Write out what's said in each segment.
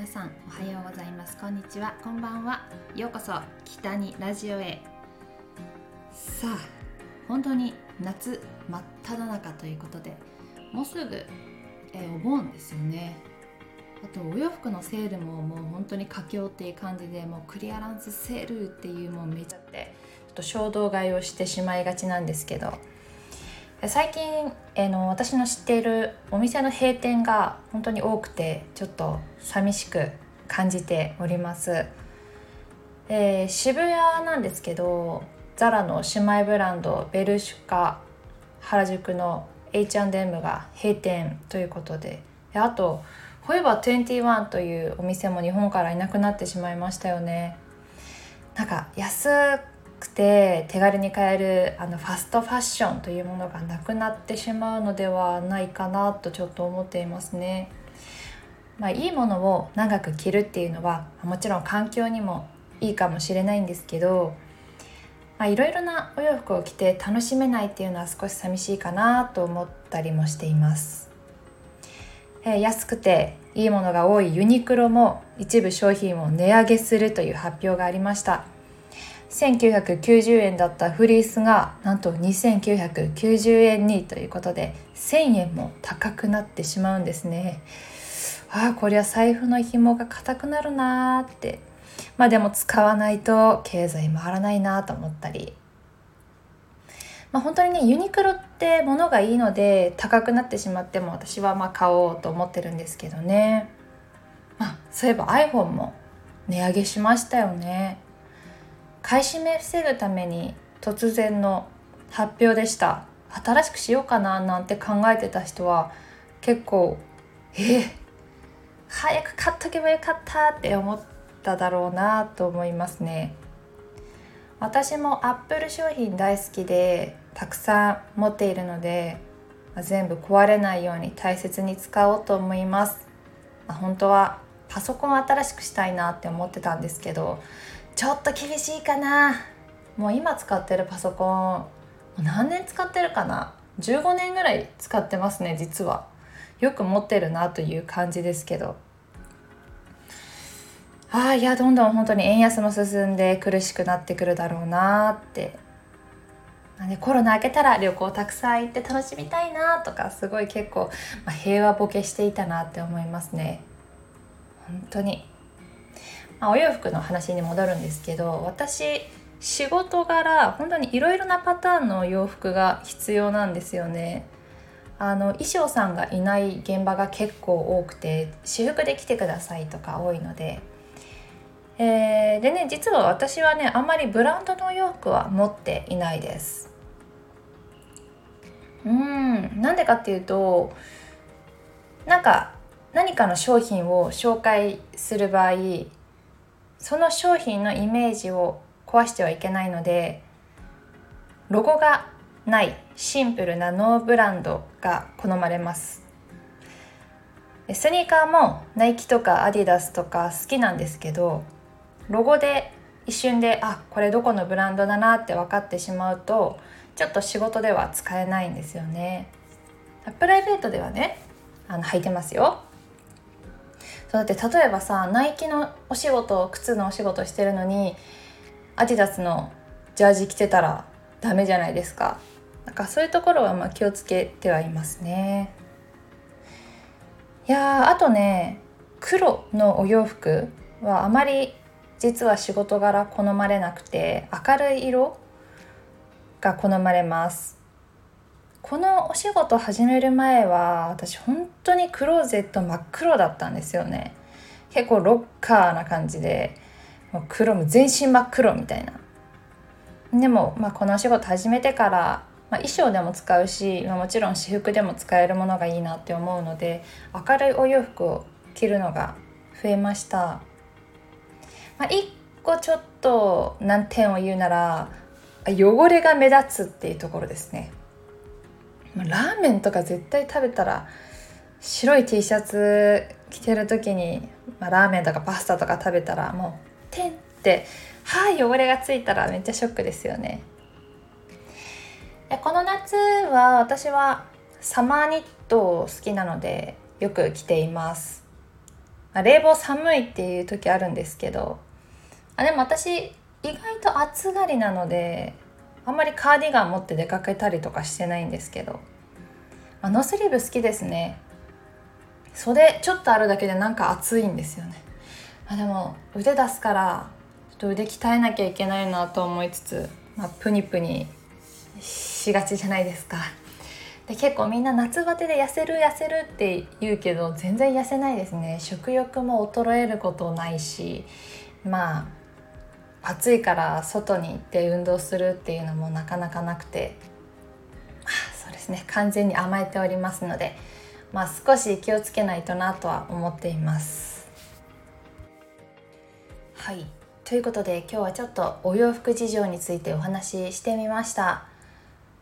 皆さんおはようございます。こんにちは。こんばんは。ようこそ。北にラジオへ。さあ本当に夏真っ只中ということでもうすぐえお盆ですよね。あとお洋服のセールももう本当に佳境っていう感じでもうクリアランスセールっていうもうめちゃってちょっと衝動買いをしてしまいがちなんですけど。最近、えー、の私の知っているお店の閉店が本当に多くてちょっと寂しく感じております、えー、渋谷なんですけどザラの姉妹ブランドベルシュカ原宿の H&M が閉店ということであとフォエバー21というお店も日本からいなくなってしまいましたよね。なんか安くて手軽に買えるあのファストファッションというものがなくなってしまうのではないかなとちょっと思っていますね。まあ、いいものを長く着るっていうのはもちろん環境にもいいかもしれないんですけどいろいろなお洋服を着て楽しめないっていうのは少し寂しいかなと思ったりもしています。えー、安くていいものが多いユニクロも一部商品を値上げするという発表がありました。1990円だったフリースがなんと2990円にということで1000円も高くなってしまうんですね。ああこりゃ財布の紐が硬くなるなーって。まあでも使わないと経済回らないなと思ったり。まあ本当にねユニクロって物がいいので高くなってしまっても私はまあ買おうと思ってるんですけどね。まあそういえば iPhone も値上げしましたよね。買い占め防ぐために突然の発表でした。新しくしようかななんて考えてた人は結構えー、早く買っとけばよかったって思っただろうなと思いますね。私もアップル商品大好きでたくさん持っているので全部壊れないように大切に使おうと思います、まあ、本当はパソコン新しくしたいなって思ってたんですけどちょっと厳しいかな。もう今使ってるパソコン何年使ってるかな。15年ぐらい使ってますね実は。よく持ってるなという感じですけど。ああいやどんどん本当に円安も進んで苦しくなってくるだろうなって。ね、コロナ明けたら旅行たくさん行って楽しみたいなとかすごい結構、まあ、平和ボケしていたなって思いますね。本当に。まあ、お洋服の話に戻るんですけど私仕事柄本当にいろいろなパターンの洋服が必要なんですよね。あの衣装さんがいない現場が結構多くて私服で来てくださいとか多いので、えー、でね実は私はねあんまりブランドのお洋服は持っていないですうんなんでかっていうとなんか何かの商品を紹介する場合その商品のイメージを壊してはいけないのでロゴがないシンプルなノーブランドが好まれます。スニーカーもナイキとかアディダスとか好きなんですけどロゴで一瞬であこれどこのブランドだなって分かってしまうとちょっと仕事では使えないんですよね。プライベートではねあの履いてますよ。そうだって例えばさナイキのお仕事靴のお仕事してるのにアディダスのジャージ着てたらダメじゃないですか。なんかそういうところはま気をつけてはいますね。いやあとね黒のお洋服はあまり実は仕事柄好まれなくて明るい色が好まれます。このお仕事始める前は私本当にクローゼット真っ黒だったんですよね。結構ロッカーな感じでもう黒も全身真っ黒みたいな。でも、まあ、このお仕事始めてから、まあ、衣装でも使うし、まあ、もちろん私服でも使えるものがいいなって思うので明るいお洋服を着るのが増えました、まあ、1個ちょっと難点を言うなら汚れが目立つっていうところですね。ラーメンとか絶対食べたら白い T シャツ着てる時に、まあ、ラーメンとかパスタとか食べたらもうてんって歯汚れがついたらめっちゃショックですよね。この夏は私はサマーニット好きなのでよく着ています。まあ、冷房寒いっていう時あるんですけどあでも私意外と暑がりなのであんまりカーディガン持って出かけたりとかしてないんですけど、まあ、ノースリーブ好きですね。袖ちょっとあるだけでなんか暑いんですよね。あでも腕出すからちょっと腕鍛えなきゃいけないなと思いつつ、まあ、プニプニしがちじゃないですか。で結構みんな夏バテで痩せる痩せるって言うけど全然痩せないですね。食欲も衰えることないしまあ暑いから外に行って運動するっていうのもなかなかなくてそうですね。完全に甘えておりますのでまあ少し気をつけないとなとは思っています。はい。ということで今日はちょっとお洋服事情についてお話ししてみました。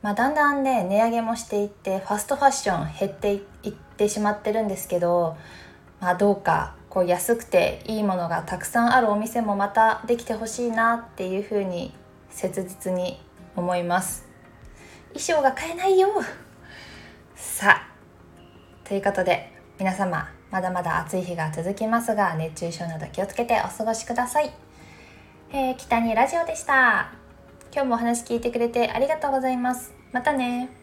まあ、だんだんね値上げもしていってファストファッション減っていってしまってるんですけど、まあ、どうかこう安くていいものがたくさんあるお店もまたできてほしいなっていうふうに切実に思います。衣装が買えないよ。さあということで皆様まだまだ暑い日が続きますが熱中症など気をつけてお過ごしください、えー、北にラジオでした。今日もお話聞いてくれてありがとうございます。またね。